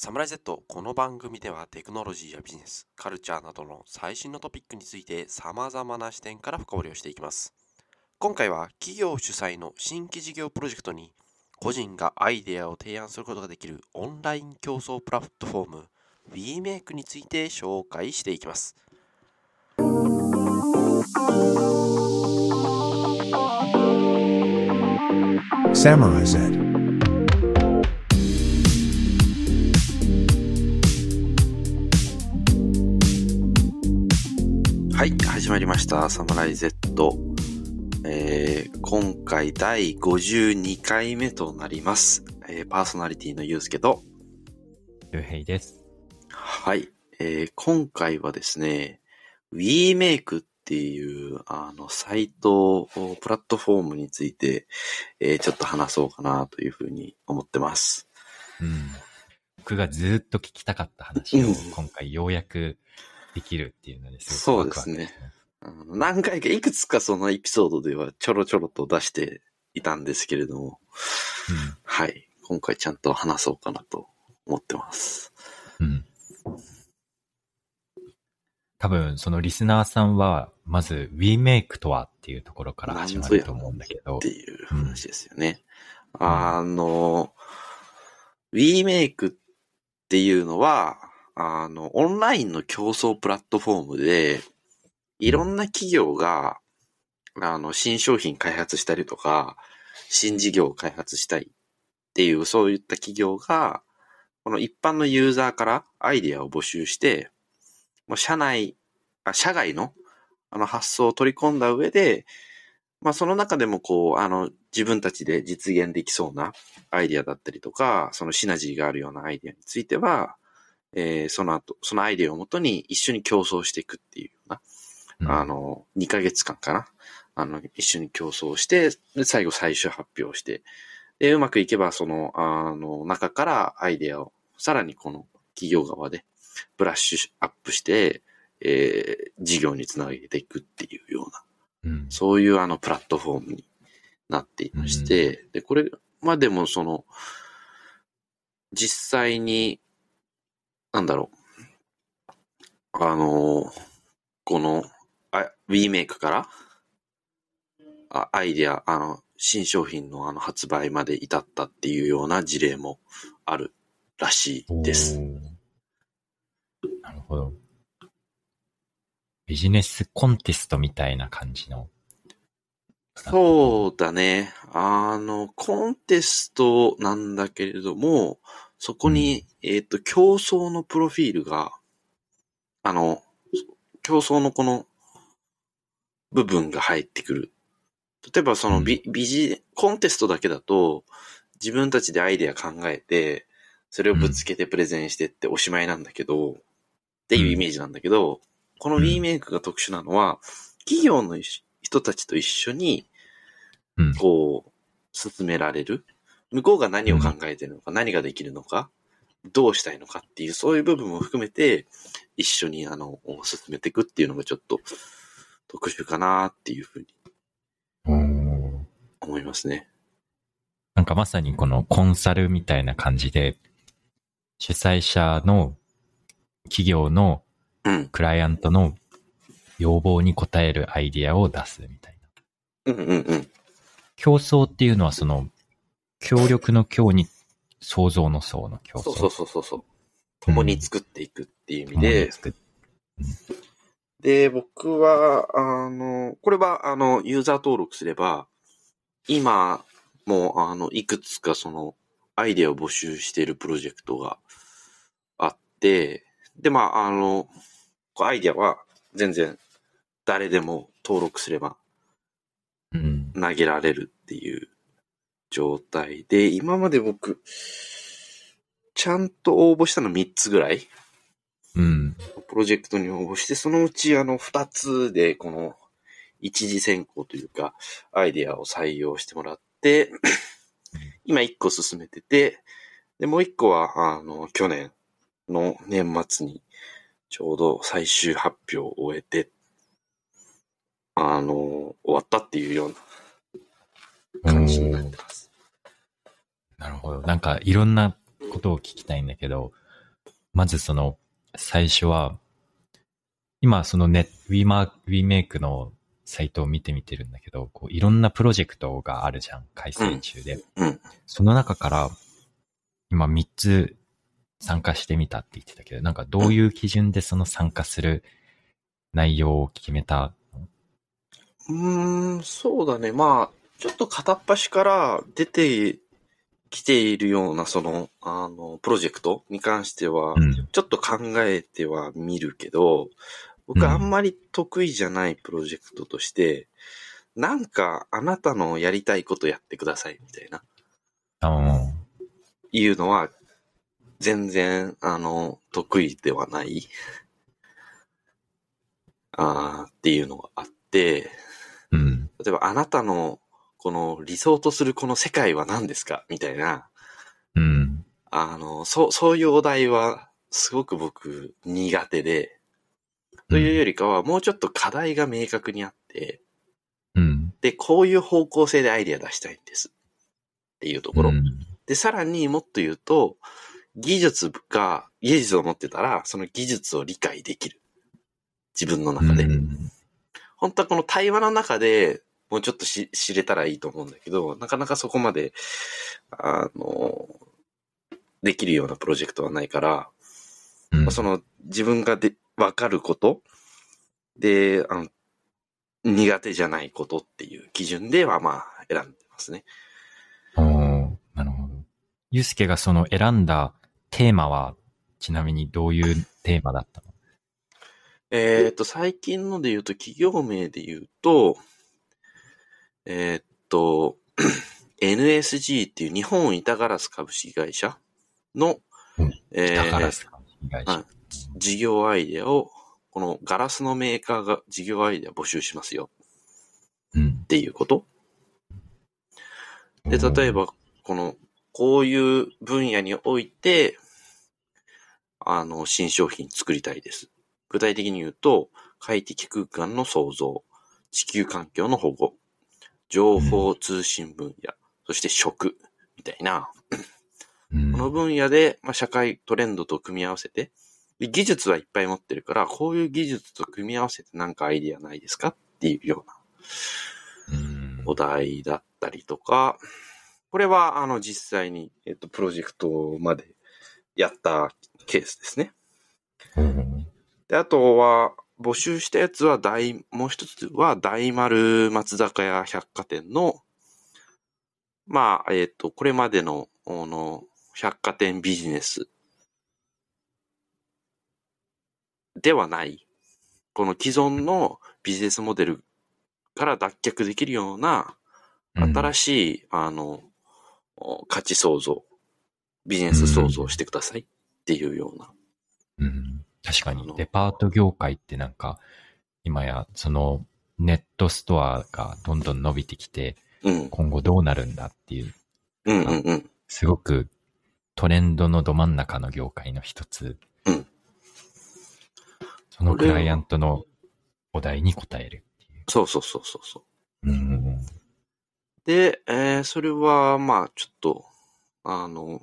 サムライ Z この番組ではテクノロジーやビジネス、カルチャーなどの最新のトピックについて様々な視点から深掘りをしていきます。今回は企業主催の新規事業プロジェクトに個人がアイデアを提案することができるオンライン競争プラットフォーム WeMake について紹介していきます。Samurai Z. はい、始まりました。サムライ Z。えー、今回第52回目となります。えーパーソナリティのゆうすけと、周平です。はい、えー今回はですね、WeMake っていう、あの、サイト、プラットフォームについて、えーちょっと話そうかなというふうに思ってます。うん。僕がずーっと聞きたかった話をうん今回ようやくできるっていうのですそごくワクワクうですねしてます。あの何回か、いくつかそのエピソードではちょろちょろと出していたんですけれども、はい。今回ちゃんと話そうかなと思ってます。うん。うん。多分、そのリスナーさんは、まず WeMake とはっていうところから始まると思うんだけどって、いう話ですよね。あの、WeMake っていうのは、あの、オンラインの競争プラットフォームで、いろんな企業が、あの、新商品開発したりとか、新事業を開発したいっていう、そういった企業が、この一般のユーザーからアイデアを募集して、もう社内、あ社外のあの発想を取り込んだ上で、まあその中でもこう、あの、自分たちで実現できそうなアイデアだったりとか、そのシナジーがあるようなアイデアについては、えーその後、そのアイデアをもとに一緒に競争していくっていうような、うんあの、2ヶ月間かな。あの、一緒に競争して、で、最後最終発表して、で、うまくいけば、その、あの、中からアイデアを、さらにこの企業側でブラッシュアップして、えー事業につなげていくっていうような、うん。そういうあのプラットフォームになっていまして、で、これ、まあでもその、実際に、なんだろう、あの、この、あ WeMake から、あアイデア、あの、新商品のあの発売まで至ったっていうような事例もあるらしいです。なるほど。ビジネスコンテストみたいな感じの。そうだね。あの、コンテストなんだけれども、そこに、えっ、と、競争のプロフィールが、あの、競争のこの部分が入ってくる。例えばそのビ、ビジ、コンテストだけだと、自分たちでアイデア考えて、それをぶつけてプレゼンしてっておしまいなんだけど、っていうイメージなんだけど、このうん WeMake が特殊なのは、企業の人たちと一緒に、うん。こう、進められる。向こうが何を考えてるのか、何ができるのか、どうしたいのかっていう、そういう部分も含めて、一緒に、あの、進めていくっていうのがちょっと特殊かなっていうふうに思いますね。なんかまさにこのコンサルみたいな感じで、主催者の企業のうん。クライアントの要望に応えるアイディアを出すみたいな。うんうんうん。競争っていうのはその、協力の協に創造の創の競争。そうそうそうそう。共に作っていくっていう意味共でに、作っで、僕は、あの、これは、あの、ユーザー登録すれば、今、もう、あの、いくつかその、アイデアを募集しているプロジェクトがあって、で、まあ、あの、アイデアは全然誰でも登録すればうん。投げられるっていう状態で、今まで僕、ちゃんと応募したの3つぐらいうん。プロジェクトに応募して、そのうちあの二つでこの一次選考というか、アイデアを採用してもらって、今一個進めてて、で、もう一個は、あの、去年の年末にちょうど最終発表を終えて、あの、終わったっていうような感じになってます。なるほど。なんかいろんなことを聞きたいんだけど、まずその、最初は、今そのネ、ウィーマー、ウィーメイクのサイトを見てみてるんだけど、こういろんなプロジェクトがあるじゃん、開催中で。うん。その中から、今3つ参加してみたって言ってたけど、なんかどういう基準でその参加する内容を決めたうーん、そうだね。まあ、ちょっと片っ端から出てきているような、その、あの、プロジェクトに関しては、うん。ちょっと考えてはみるけど、僕あんまり得意じゃないプロジェクトとして、なんかあなたのやりたいことやってくださいみたいな、いうのは、全然、あの、得意ではない、あーっていうのがあって、うん。例えばあなたのこの理想とするこの世界は何ですか？みたいな、うん。あの、そう、そういうお題はすごく僕苦手で、というよりかはもうちょっと課題が明確にあって、うん。で、こういう方向性でアイデア出したいんです。っていうところ。うんで、さらにもっと言うと、技術が、技術を持ってたら、その技術を理解できる。自分の中で。うん本当はこの対話の中でもうちょっとし知れたらいいと思うんだけど、なかなかそこまで、あの、できるようなプロジェクトはないから、うんまあその自分がで、わかることで、あの、苦手じゃないことっていう基準ではまあ選んでますね。おーなるほど。ゆうすけがその選んだテーマは、ちなみにどういうテーマだったの？えっ、と、最近ので言うと、企業名で言うと、えっ、と、NSG っていう日本板ガラス株式会社の、うんえーはい事業アイデアを、このガラスのメーカーが事業アイデア募集しますようんっ。ていうこと？で、例えば、この、こういう分野において、あの、新商品作りたいです。具体的に言うと、快適空間の創造、地球環境の保護、情報通信分野、そして食、みたいな、うん、この分野で、まあ、社会トレンドと組み合わせて、で技術はいっぱい持ってるから、こういう技術と組み合わせてなんかアイディアないですかっていうようなうん。お題だったりとか、これは、あの、実際に、えっと、プロジェクトまでやったケースですね。うん。で、あとは、募集したやつは大、もう一つは大丸松坂屋百貨店の、まあ、えっ、と、これまでの、あの、百貨店ビジネスではない、この既存のビジネスモデルから脱却できるような、新しい、あの、お価値創造、ビジネス創造をしてくださいっていうような。うん確かにデパート業界ってなんか、今やそのネットストアがどんどん伸びてきて、うん、今後どうなるんだっていう、うん、うん、うん。すごくトレンドのど真ん中の業界の一つ。うんそのクライアントのお題に答えるっていう。そうそうそうそうそう。うんで、えーそれは、まあ、ちょっと、あの、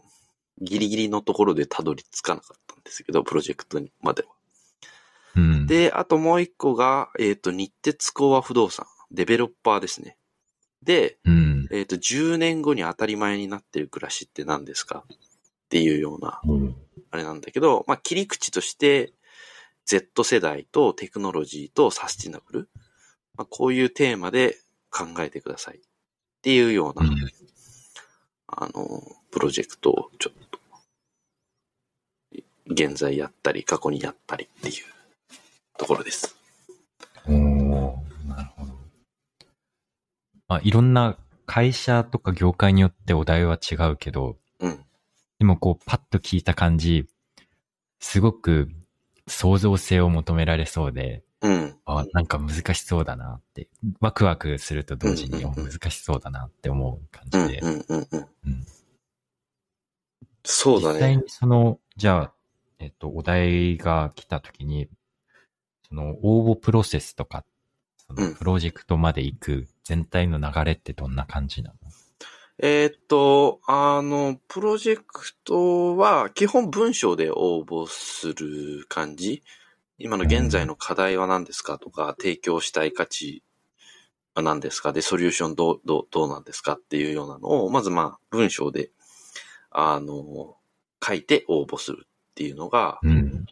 ギリギリのところでたどり着かなかったんですけど、プロジェクトにまでは。うん、で、あともう一個が、えっ、と、日鉄工和不動産、デベロッパーですね。で、うん。えっ、と、10年後に当たり前になってる暮らしって何ですか？っていうような、うんあれなんだけど、まあ、切り口として、Z 世代とテクノロジーとサスティナブル、まあ、こういうテーマで考えてくださいっていうような、うんあの、プロジェクトをちょっと、現在やったり、過去にやったりっていうところです。おーなるほど。まあ、いろんな会社とか業界によってお題は違うけど、うん。でもこう、パッと聞いた感じ、すごく創造性を求められそうで、うん。あなんか難しそうだなって、ワクワクすると同時に難しそうだなって思う感うん。じで。うん。うん。うんうん。そうだ実際にね。その、じゃあ、えっと、お題が来た時に、その応募プロセスとか、そのうん。プロジェクトまで行く全体の流れってどんな感じなの、えーっと、あの、プロジェクトは基本文章で応募する感じ。今の現在の課題は何ですかとか、提供したい価値は何ですか？で、ソリューションどう、どう、どうなんですかっていうようなのを、まずまあ、文章で、あの、書いて応募するっていうのがうん。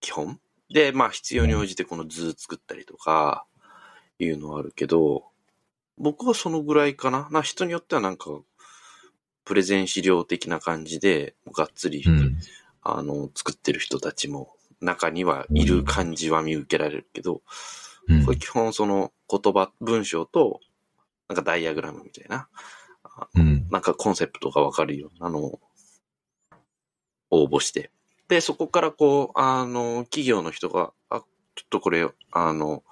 基本？で、まあ、必要に応じてこの図作ったりとか、いうのはあるけど、僕はそのぐらいかな。な、人によってはなんか、プレゼン資料的な感じで、がっつり、うん。あの、作ってる人たちも中にはいる感じは見受けられるけど、うんこれ基本その言葉、文章と、なんかダイアグラムみたいな、あうん。なんかコンセプトがわかるようなのを応募して。で、そこからこう、あの、企業の人が、あ、ちょっとこれ、あの、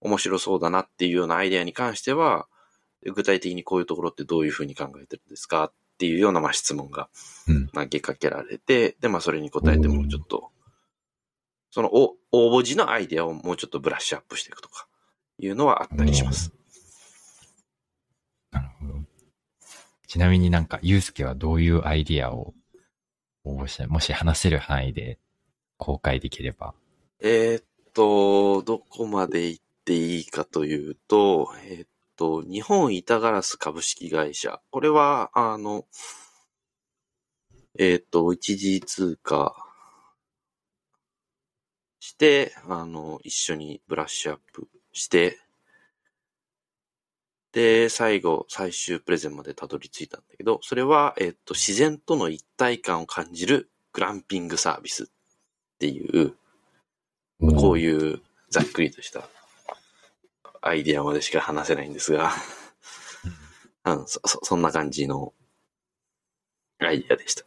面白そうだなっていうようなアイデアに関しては、具体的にこういうところってどういうふうに考えてるんですか？っていうようなまあ質問がうん投げかけられて、で、まあそれに答えてもうちょっと、そのお応募時のアイデアをもうちょっとブラッシュアップしていくとか、いうのはあったりします。なるほど。ちなみになんか、ゆうすけはどういうアイディアを応募して、もし話せる範囲で公開できれば。えーっと、どこまで行っていいかというと、えーっと、日本板ガラス株式会社。これは、あの、えーっと、一時通貨して、あの、一緒にブラッシュアップして、で、最後、最終プレゼンまでたどり着いたんだけど、それは、えーっと、自然との一体感を感じるグランピングサービスっていう、こうう。いうざっくりとしたアイディアまでしか話せないんですが、うん、そ、そそんな感じのアイディアでした。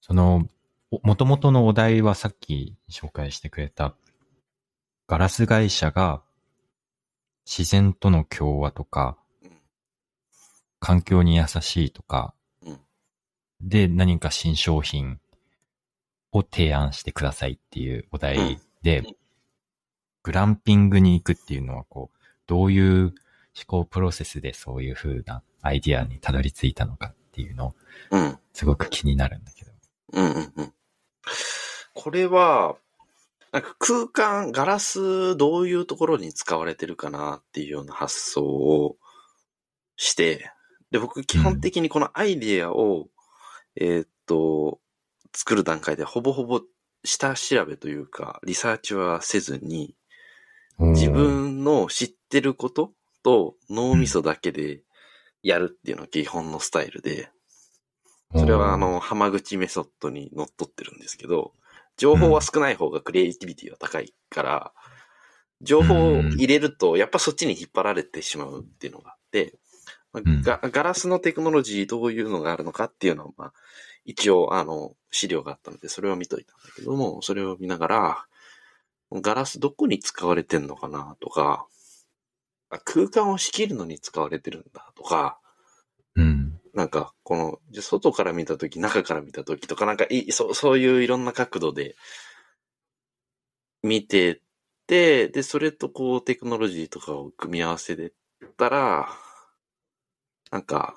その、もともとのお題はさっき紹介してくれた、ガラス会社が自然との共和とかうん、環境に優しいとかうん、で何か新商品を提案してくださいっていうお題でうん、グランピングに行くっていうのはこう、どういう思考プロセスでそういう風なアイディアにたどり着いたのかっていうの、うん。すごく気になるんだけど。うんうんうん。これは、なんか空間、ガラス、どういうところに使われてるかなっていうような発想をして、で、僕基本的にこのアイディアを、えーっと、作る段階でほぼほぼ下調べというか、リサーチはせずに、自分の知ってることと脳みそだけでやるっていうのが基本のスタイルで、それはあ、の、浜口メソッドにのっとってるんですけど、情報は少ない方がクリエイティビティは高いから、情報を入れると、やっぱそっちに引っ張られてしまうっていうのがあって、まあうんガガラスのテクノロジーどういうのがあるのかっていうのは、まあ、一応、あの、資料があったので、それを見といたんだけども、それを見ながら、ガラスどこに使われてんのかなとか、あ空間を仕切るのに使われてるんだとか、うん。なんか、この、じゃ外から見たとき、中から見たときとか、なんかい、そう、そういういろんな角度で見てて、で、それとこう、テクノロジーとかを組み合わせてったら、なんか、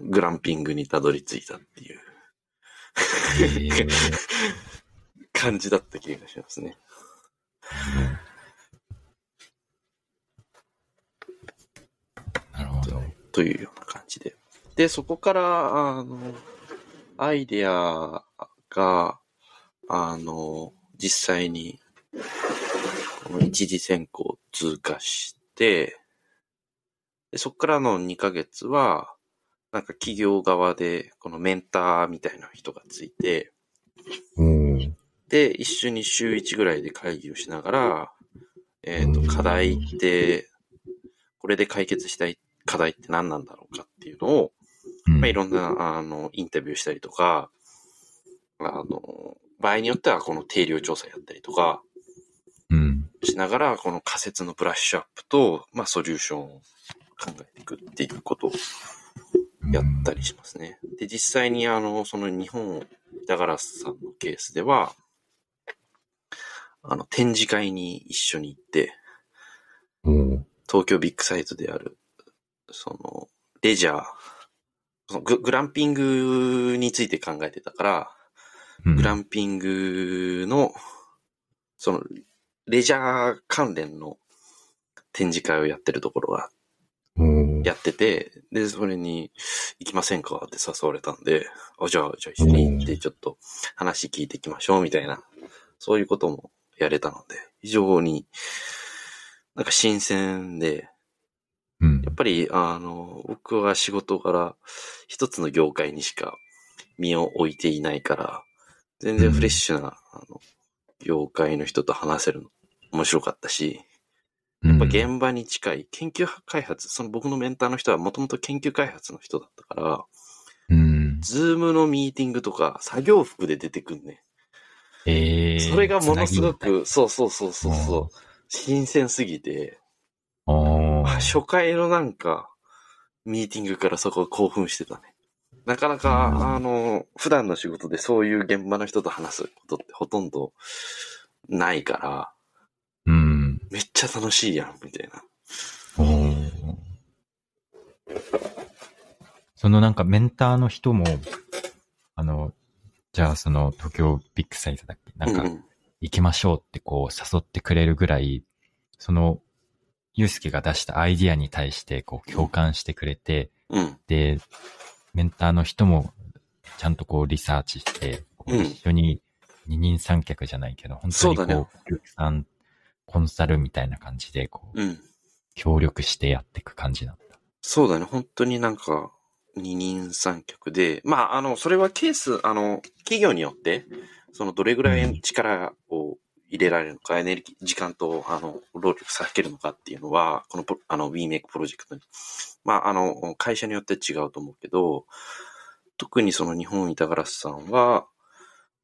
グランピングにたどり着いたっていうへー感じだった気がしますね。なるほど。というような感じで。で、そこから、あの、アイデアが、あの、実際に、この一次選考を通過して、でそこからの2ヶ月は、なんか企業側で、このメンターみたいな人がついて、うん。で、一緒に週1ぐらいで会議をしながら、えっ、と、うん課題って、これで解決したい課題って何なんだろうかっていうのを、うんまあ、いろんな、あの、インタビューしたりとか、あの、場合によってはこの定量調査やったりとか、うん。しながら、この仮説のブラッシュアップと、まあ、ソリューションを考えていくっていうことをやったりしますね。で、実際に、あの、その日本板ガラスさんのケースでは、あの、展示会に一緒に行って、うん。東京ビッグサイトである、その、レジャー、ググランピングについて考えてたから、うん。グランピングの、その、レジャー関連の展示会をやってるところがやってて、で、それに行きませんかって誘われたんで、あ、じゃあ、じゃあ一緒に行ってちょっと話聞いていきましょうみたいな、そういうこともやれたので、非常になんか新鮮で、うん。やっぱり、あの、僕は仕事から一つの業界にしか身を置いていないから、全然フレッシュな、あの、業界の人と話せるの面白かったし、やっぱ現場に近い研究開発、その僕のメンターの人はもともと研究開発の人だったから、うん。ズームのミーティングとか作業服で出てくんね。えー。それがものすごく、そうそうそうそうそう、新鮮すぎて、あ初回のなんか、ミーティングからそこ興奮してたね。なかなか、うんあの、普段の仕事でそういう現場の人と話すことってほとんどないから、うん。めっちゃ楽しいやん、みたいな。そのなんかメンターの人も、あの、じゃあその東京ビッグサイズだっけ？なんか行きましょうってこう誘ってくれるぐらい、その、ゆうすけが出したアイディアに対してこう共感してくれて、うん。で、メンターの人もちゃんとこうリサーチして、一緒に二人三脚じゃないけど、本当にこう、ねお客さん、コンサルみたいな感じで、こう、うん。協力してやっていく感じなんだ。そうだね。本当になんか、二人三脚で、まあ、あの、それはケース、あの、企業によって、その、どれぐらい力を入れられるのか、エネルギー、時間と、あの、労力割けるのかっていうのは、このあの、WeMake プロジェクトに、まあ、あの、会社によって違うと思うけど、特にその日本板ガラスさんは、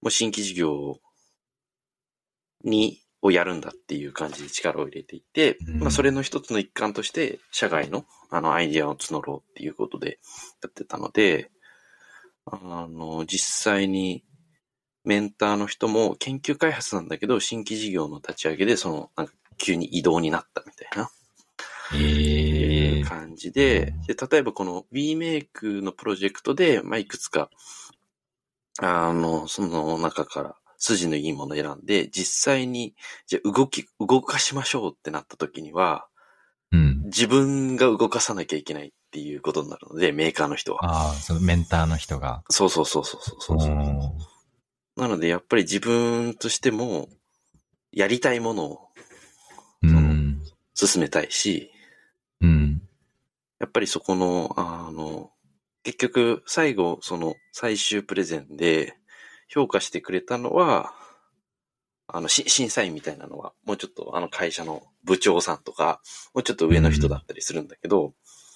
もう新規事業に、をやるんだっていう感じで力を入れていて、うん。まあそれの一つの一環として、社外のあのアイディアを募ろうっていうことでやってたので、あの、実際にメンターの人も研究開発なんだけど、新規事業の立ち上げで、その、なんか急に移動になったみたいな。ええ感じで、で、例えばこの WeMake のプロジェクトで、まあ、いくつか、あの、その中から筋のいいものを選んで、実際に、じゃあ動き、動かしましょうってなった時には、うん。自分が動かさなきゃいけないっていうことになるので、メーカーの人は。ああ、そのメンターの人が。そうそうそうそうそうそうなので、やっぱり自分としても、やりたいものをーうん。進めたいし、うん。やっぱりそこの、あの、結局、最後、その最終プレゼンで評価してくれたのは、あの、し審査員みたいなのは、もうちょっとあの会社の部長さんとか、もうちょっと上の人だったりするんだけど、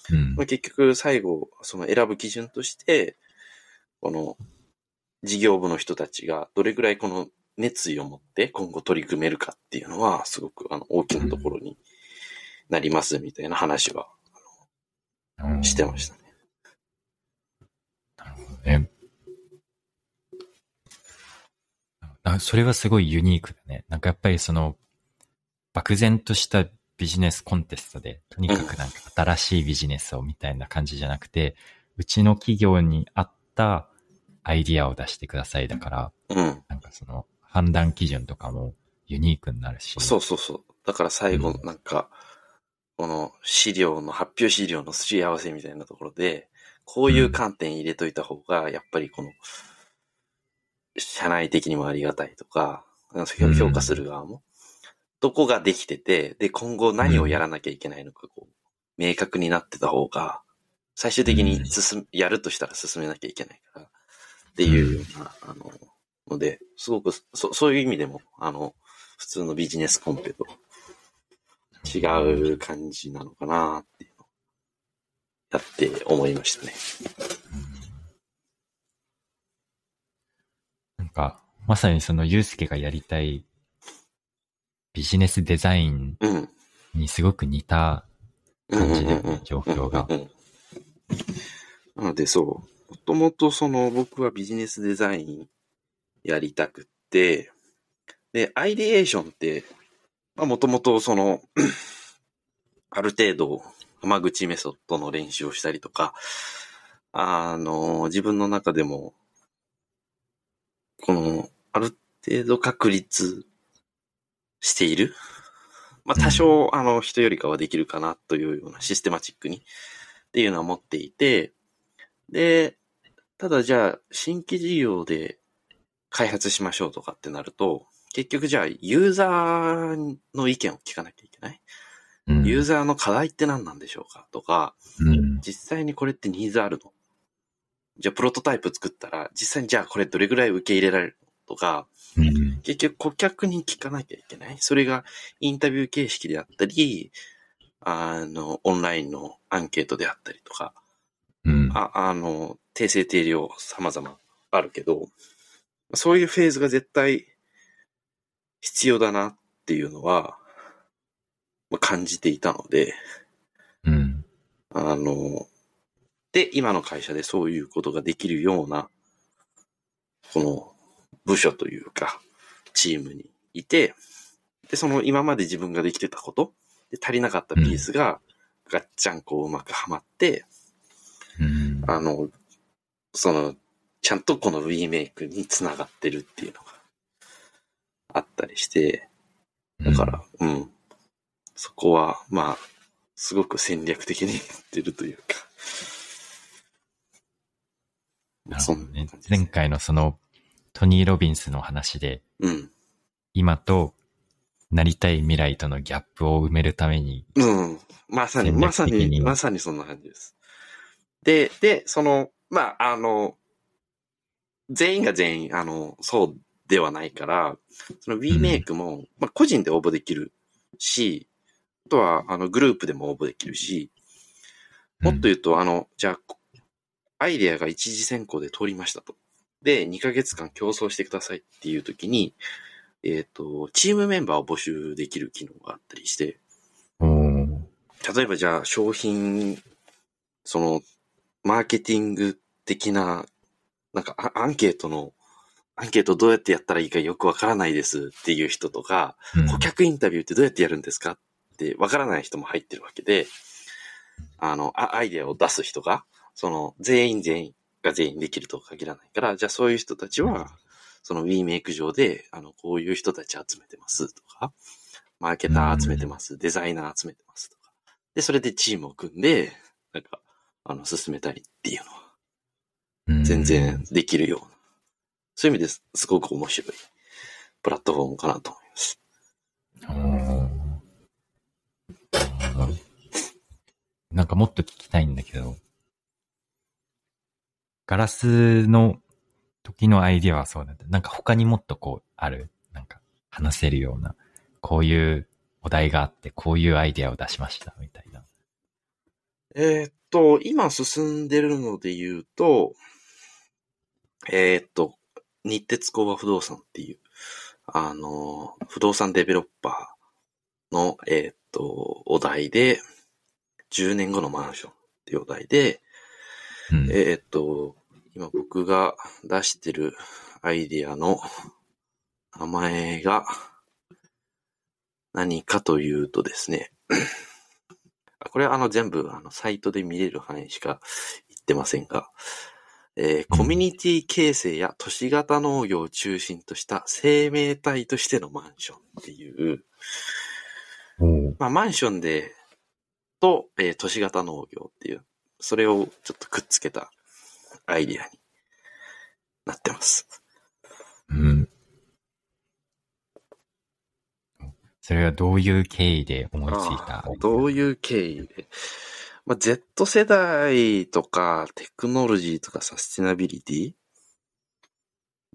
うんまあ、結局最後、その選ぶ基準として、この事業部の人たちがどれぐらいこの熱意を持って今後取り組めるかっていうのは、すごくあの大きなところになりますみたいな話はしてましたね。なるほどね。あそれはすごいユニークだね。なんかやっぱりその、漠然としたビジネスコンテストで、とにかくなんか新しいビジネスをみたいな感じじゃなくて、うちの企業に合ったアイディアを出してくださいだから、うん。なんかその判断基準とかもユニークになるし。そうそうそう。だから最後う、んなんか、この資料の、発表資料のすり合わせみたいなところで、こういう観点入れといた方が、やっぱりこの、社内的にもありがたいとか、うん評価する側も、どこができてて、で、今後何をやらなきゃいけないのか、こう、明確になってた方が、最終的に進む、やるとしたら進めなきゃいけないから、っていうような、あの、ので、すごく、そそういう意味でも、あの、普通のビジネスコンペと違う感じなのかなっていうのをやって思いましたね。なんか、まさにそのユうスケがやりたいビジネスデザインうん。にすごく似た感じだよね、状況がなのでそう、もともとその僕はビジネスデザインやりたくって、で、アイデエーションって、まあもともとその、ある程度、浜口メソッドの練習をしたりとか、あの、自分の中でも、この、ある程度確立している。まあ、多少、あの、人よりかはできるかなというようなシステマチックにっていうのは持っていて、で、ただじゃあ、新規事業で開発しましょうとかってなると、結局じゃあ、ユーザーの意見を聞かなきゃいけない？うんユーザーの課題って何なんでしょうかとか、うん。実際にこれってニーズあるの？じゃあ、プロトタイプ作ったら、実際にじゃあこれどれぐらい受け入れられるのとか、うん。結局顧客に聞かなきゃいけない？それがインタビュー形式であったり、あの、オンラインのアンケートであったりとか、うん。ああの、定性定量様々あるけど、そういうフェーズが絶対必要だなっていうのは、まあ感じていたので、うん。あの、で、今の会社でそういうことができるような、この部署というか、チームにいて、で、その今まで自分ができてたこと、で、足りなかったピースが、ガッチャンこううまくはまって、うん。あの、その、ちゃんとこの V メイクにつながってるっていうのがあったりして、だから、うん。そこは、まあ、すごく戦略的にやってるというか。なるほどね前回のそのトニー・ロビンスの話で、うん。今となりたい未来とのギャップを埋めるために、うん。まさに、まさに、まさにそんな感じです。で、で、その、まあ、あの、全員が全員、あの、そうではないから、その V メイクも、まあ、個人で応募できるし、あとは、あの、グループでも応募できるし、もっと言うと、あの、じゃあ、アイデアが一次選考で通りましたと。で、2ヶ月間競争してくださいっていう時に、えっ、と、チームメンバーを募集できる機能があったりして、例えばじゃあ商品、その、マーケティング的な、なんかアアンケートの、アンケートどうやってやったらいいかよくわからないですっていう人とか、うん顧客インタビューってどうやってやるんですかってわからない人も入ってるわけで、あの、あアイデアを出す人が、その、全員全員が全員できるとは限らないから、じゃあそういう人たちは、その w メイク上で、あの、こういう人たち集めてますとか、マーケター集めてます、デザイナー集めてますとか。で、それでチームを組んで、なんか、あの、進めたりっていうのは、うん全然できるような。そういう意味ですすごく面白いプラットフォームかなと思います。なんかもっと聞きたいんだけど、ガラスの時のアイディアはそうだった。なんか他にもっとこうある、なんか話せるような、こういうお題があって、こういうアイディアを出しました、みたいな。えーっと、今進んでるので言うと、えーっと、日鉄工和不動産っていう、あの、不動産デベロッパーの、えーっと、お題で、10年後のマンションっていうお題で、うん。えーっと、今僕が出してるアイディアの名前が何かというとですね、あこれはあの全部あのサイトで見れる範囲しか言ってませんが、えーコミュニティ形成や都市型農業を中心とした生命体としてのマンションっていう、おーまあマンションで、と、えー都市型農業っていう、それをちょっとくっつけたアイディアになってます。うん。それはどういう経緯で思いついたどういう経緯で？まあ、Z 世代とかテクノロジーとかサスティナビリティ？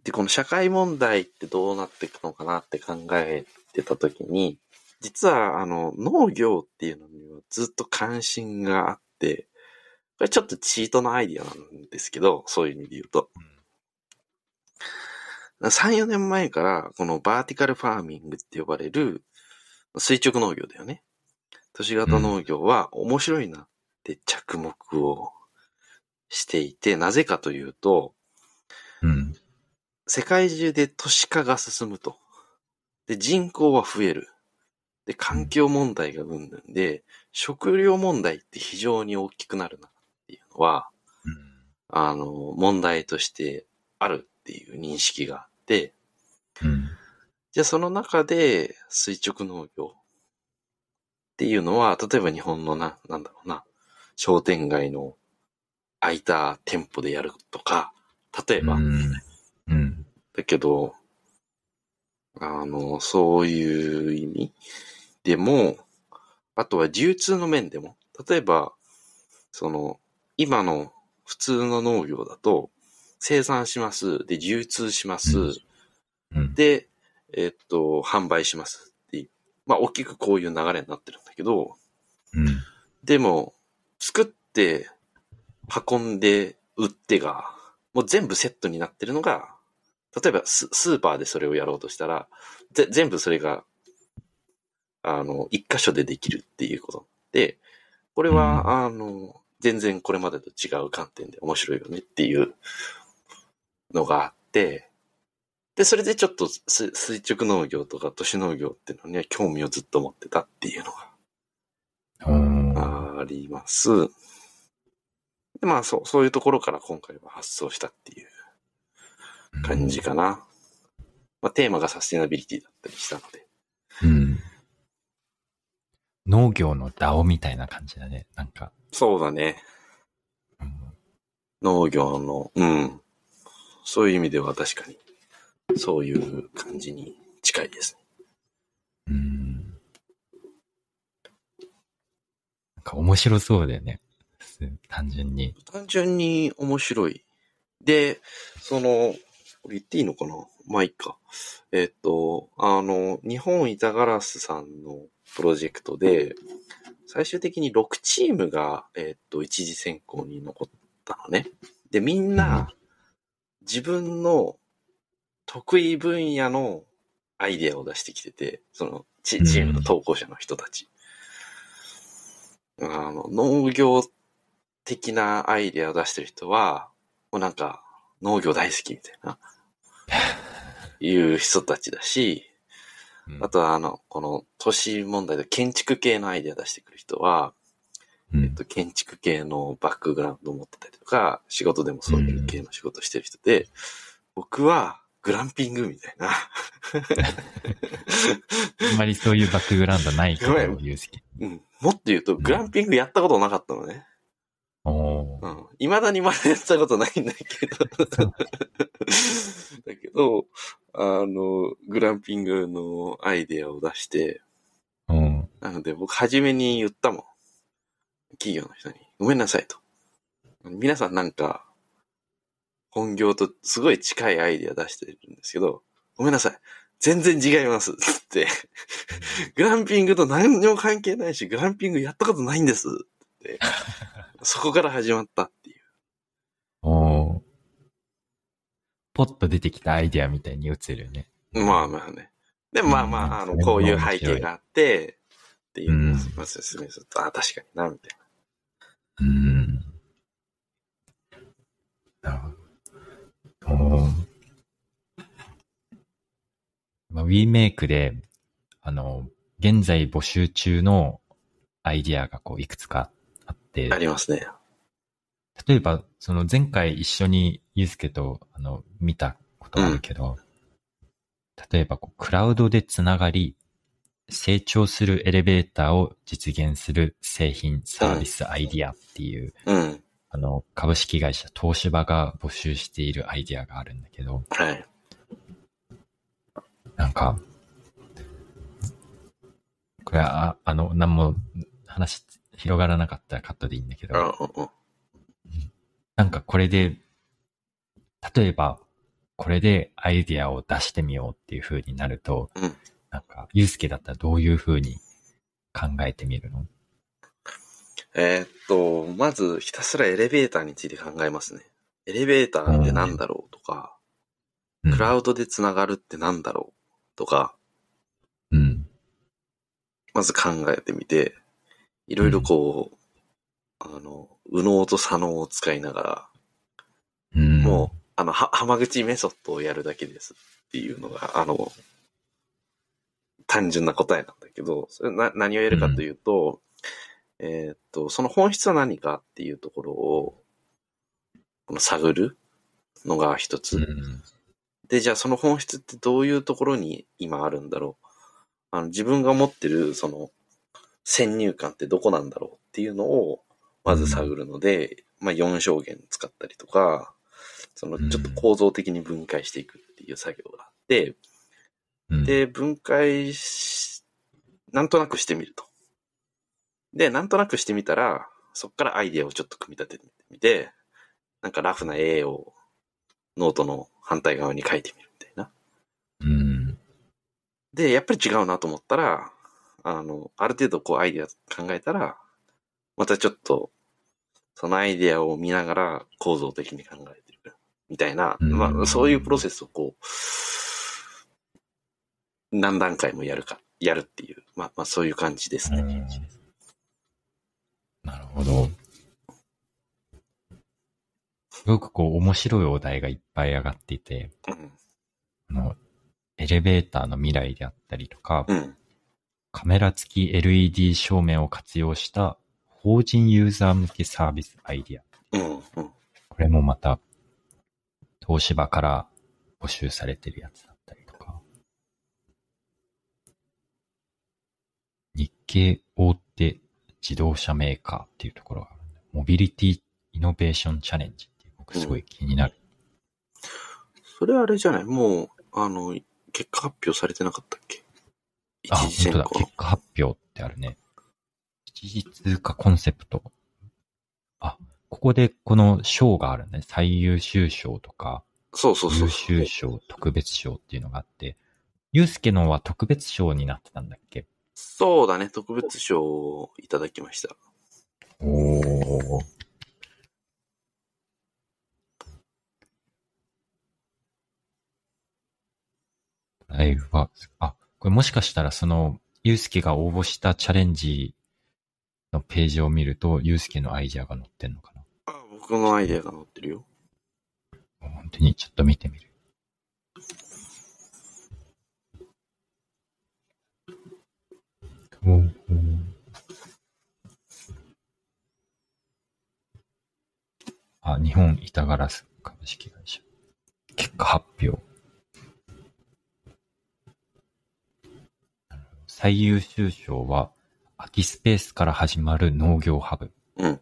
で、この社会問題ってどうなっていくのかなって考えてたときに、実はあの農業っていうのにはずっと関心があって、これちょっとチートのアイディアなんですけど、そういう意味で言うと。3、4年前からこのバーティカルファーミングって呼ばれる垂直農業だよね。都市型農業は面白いなって着目をしていて、なぜかというと、うん。世界中で都市化が進むと。で、人口は増える。で、環境問題がうんぬんで、食料問題って非常に大きくなるなっていうのは、あの、問題としてあるっていう認識があって、うん。じゃあその中で垂直農業っていうのは、例えば日本のな、なんだろうな、商店街の空いた店舗でやるとか、例えば、うん。うん。だけど、あの、そういう意味でも、あとは流通の面でも、例えば、その、今の普通の農業だと、生産します。で、流通します。うんうん。で、えっと、販売しますっていう。まあ、大きくこういう流れになってるんだけど、うん。でも、作って、運んで、売ってが、もう全部セットになってるのが、例えばススーパーでそれをやろうとしたら、ぜ全部それが、あの、一箇所でできるっていうこと。で、これは、あの、全然これまでと違う観点で面白いよねっていうのがあって、で、それでちょっとす垂直農業とか都市農業っていうのには興味をずっと持ってたっていうのがあります。で、まあ、そう、そういうところから今回は発想したっていう感じかな。まあ、テーマがサステナビリティだったりしたので。うん。農業の DAO みたいな感じだね。なんか。そうだね。うん農業の、うん。そういう意味では確かに、そういう感じに近いですね。うん。なんか面白そうだよね。単純に。単純に面白い。で、その、これ言っていいのかな？まあいいか。えっと、あの、日本板ガラスさんのプロジェクトで、最終的に6チームが、えっと、一次選考に残ったのね。で、みんな、自分の得意分野のアイデアを出してきてて、そのチチームの投稿者の人たち。あの、農業的なアイデアを出してる人は、もうなんか、農業大好きみたいな、いう人たちだし、うん。あとはあの、この都市問題で建築系のアイデア出してくる人は、うん。えっと、建築系のバックグラウンドを持ってたりとか、仕事でもそういう系の仕事してる人で、僕はグランピングみたいな。あんまりそういうバックグラウンドないけどやばい、ユースケ。うん。もっと言うと、グランピングやったことなかったのね。おーうん。未だにまだやったことないんだけど。だけど、あの、グランピングのアイデアを出して、うん。なので僕初めに言ったもん。企業の人に。ごめんなさいと。皆さんなんか、本業とすごい近いアイデア出してるんですけど、ごめんなさい。全然違います。つって。グランピングと何にも関係ないし、グランピングやったことないんです。って。そこから始まったっていう。おーポッと出てきたアイデアみたいに映るよね。まあまあね。でもまあまあ、あの、うんこういう背景があって、っていうのをうんまあ説明すると、あ、確かにな、みたいうん。なるほど。おーまあ、WeMake で、あの、現在募集中のアイディアがこういくつかあってな。あ、りますね。例えば、その前回一緒にユうスケとあの見たことあるけど、例えばこうクラウドでつながり、成長するエレベーターを実現する製品サービスアイディアっていう、うん。あの株式会社東芝が募集しているアイディアがあるんだけど、はい。なんか、これは、ああの、なんも話広がらなかったらカットでいいんだけど、なんかこれで、例えば、これでアイディアを出してみようっていう風になると、うん。なんか、ゆうすけだったらどういう風に考えてみるの？えーっと、まずひたすらエレベーターについて考えますね。エレベーターってなんだろうとか、うん。クラウドでつながるってなんだろうとか、うん。まず考えてみて、いろいろこう、あの、右脳と左脳を使いながら、うん。もう、あの、は、浜口メソッドをやるだけですっていうのが、あの、単純な答えなんだけど、それな、何をやるかというと、えーっと、その本質は何かっていうところを、この探るのが一つ。うん。で、じゃあその本質ってどういうところに今あるんだろう？あの、自分が持ってる、その、先入観ってどこなんだろうっていうのを、まず探るので、まあ、4証言使ったりとか、その、ちょっと構造的に分解していくっていう作業があって、うん、で、分解し、なんとなくしてみると。で、なんとなくしてみたら、そっからアイデアをちょっと組み立ててみて、なんかラフな絵をノートの反対側に書いてみるみたいな。うん。で、やっぱり違うなと思ったら、あの、ある程度こうアイデア考えたら、またちょっと、そのアイデアを見ながら構造的に考えていく。みたいな、うんまあ、そういうプロセスをこう、何段階もやるか、やるっていう、まあ、まあ、そういう感じですね。うんなるほど。すごくこう面白いお題がいっぱい上がっていて、うん。あの、エレベーターの未来であったりとか、うん。カメラ付き LED 照明を活用した法人ユーザー向けサービスアイディア。これもまた、東芝から募集されてるやつだったりとか、日系大手自動車メーカーっていうところがあるモビリティイノベーションチャレンジすごい気になる。それあれじゃない？もう、あの、結果発表されてなかったっけ？一あ、次本当だ。結。果発表ってあるね。一時通過コンセプト。あ、ここでこの賞があるね。最優秀賞とか、そうそうそう優秀賞、特別賞っていうのがあって、ゆうすけのは特別賞になってたんだっけ？そうだね。特別賞をいただきました。おお。ライブは、あ、これもしかしたらその、ゆうすけが応募したチャレンジのページを見ると、ゆうすけのアイデアが載ってんのかな？あ僕のアイデアが載ってるよ。本当にちょっと見てみる。おーあ、日本板ガラス株式会社。結果発表。なるほど最優秀賞は、空きスペースから始まる農業ハブ。うん。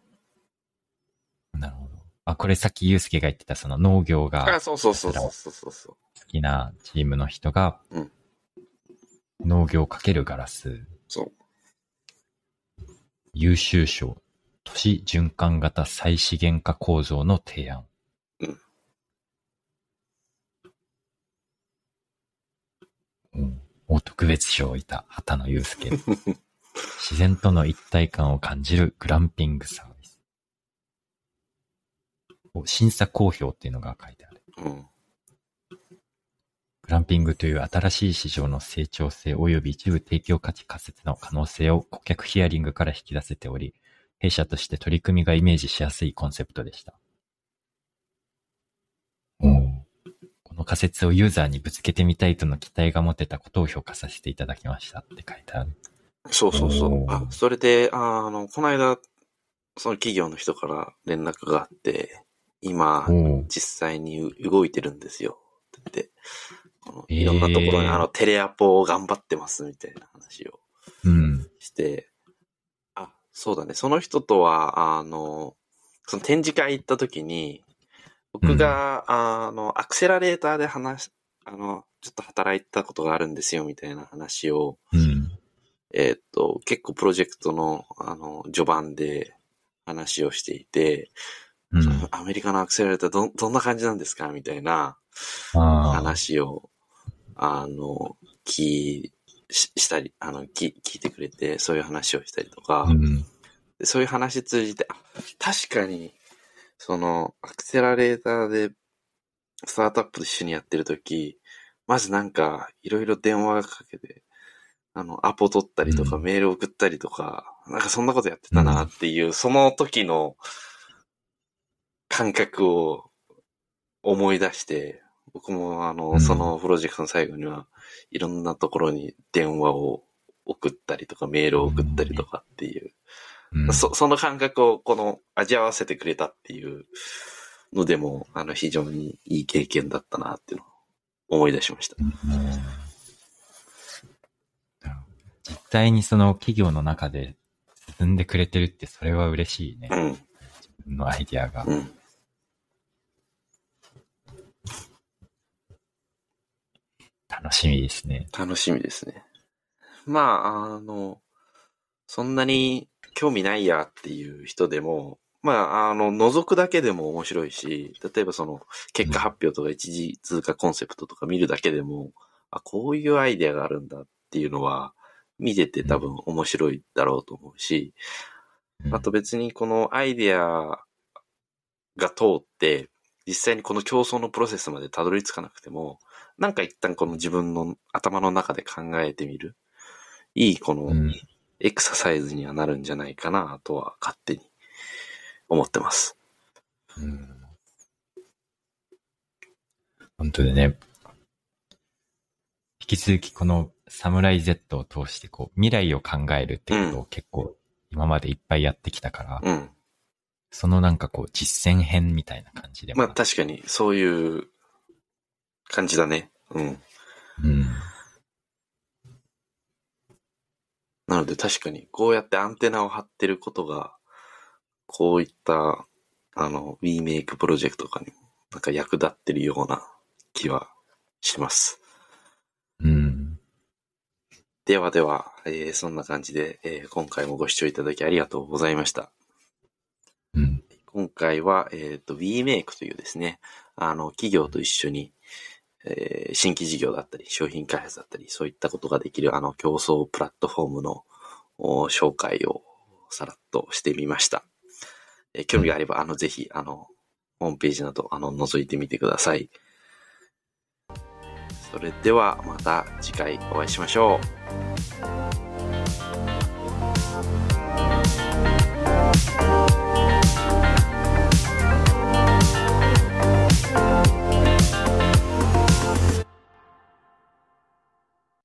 なるほど。あ、これさっきゆうすけが言ってたその農業があ、そうそうそうそうそうそ。好きなチームの人が、うん農業かけるガラス、そう。優秀賞、都市循環型再資源化構造の提案。うんうん。お特別賞をいた畑野祐介。自然との一体感を感じるグランピングサービス。お審査公表っていうのが書いてある。うん。グランピングという新しい市場の成長性及び一部提供価値仮説の可能性を顧客ヒアリングから引き出せており、弊社として取り組みがイメージしやすいコンセプトでした。の仮説をユーザーにぶつけてみたいとの期待が持てたことを評価させていただきましたって書いてある。そうそうそうあ、それで、ああの、この間、その企業の人から連絡があって、今、お実際に動いてるんですよ。って言って、このえーいろんなところに、あの、テレアポを頑張ってますみたいな話をうん。して、あ、そうだね。その人とは、あの、その展示会行った時に、僕が、あの、アクセラレーターで話、あの、ちょっと働いたことがあるんですよ、みたいな話を、うん。えーっと、結構プロジェクトの、あの、序盤で話をしていて、うん。アメリカのアクセラレーターど、どんな感じなんですかみたいな。話を、あの、聞い、ししたり、あの、聞聞いてくれて、そういう話をしたりとか、うん。でそういう話通じて、あ、確かに、その、アクセラレーターで、スタートアップと一緒にやってるとき、まずなんか、いろいろ電話かけて、あの、アポ取ったりとか、うん。メール送ったりとか、なんかそんなことやってたなっていう、その時の感覚を思い出して、僕もあの、うん。そのプロジェクトの最後には、いろんなところに電話を送ったりとか、メールを送ったりとかっていううんそ、その感覚をこの味わわせてくれたっていうのでも、あの、非常にいい経験だったなっていうのを思い出しました。うん実際にその企業の中で進んでくれてるってそれは嬉しいね。うん、自分のアイディアが。うん。楽しみですね。楽しみですね。まあ、あの、そんなに興味ないやっていう人でも、まあ、あの、覗くだけでも面白いし、例えばその、結果発表とか一時通過コンセプトとか見るだけでも、あ、こういうアイデアがあるんだっていうのは、見てて多分面白いだろうと思うし、うんあと別にこのアイデアが通って、実際にこの競争のプロセスまでたどり着かなくても、なんか一旦この自分の頭の中で考えてみる。いいこのうんエクササイズにはなるんじゃないかなとは勝手に思ってます。うん本当でね、引き続きこのサムライ Z を通してこう未来を考えるってことを結構今までいっぱいやってきたから、うん。そのなんかこう実践編みたいな感じでもまあ確かにそういう感じだね。うん。うん。なので確かにこうやってアンテナを張ってることが、こういった、あの、WeMake プロジェクトとかになんか役立ってるような気はします。うん。ではでは、えーそんな感じで、えー今回もご視聴いただきありがとうございました。うん。今回は、えっ、と、WeMake というですね、あの、企業と一緒に、えー、新規事業だったり、商品開発だったり、そういったことができるあの競争プラットフォームの紹介をさらっとしてみました。えー、興味があれば、あの、ぜひ、あの、ホームページなど、あの、覗いてみてください。それでは、また次回お会いしましょう。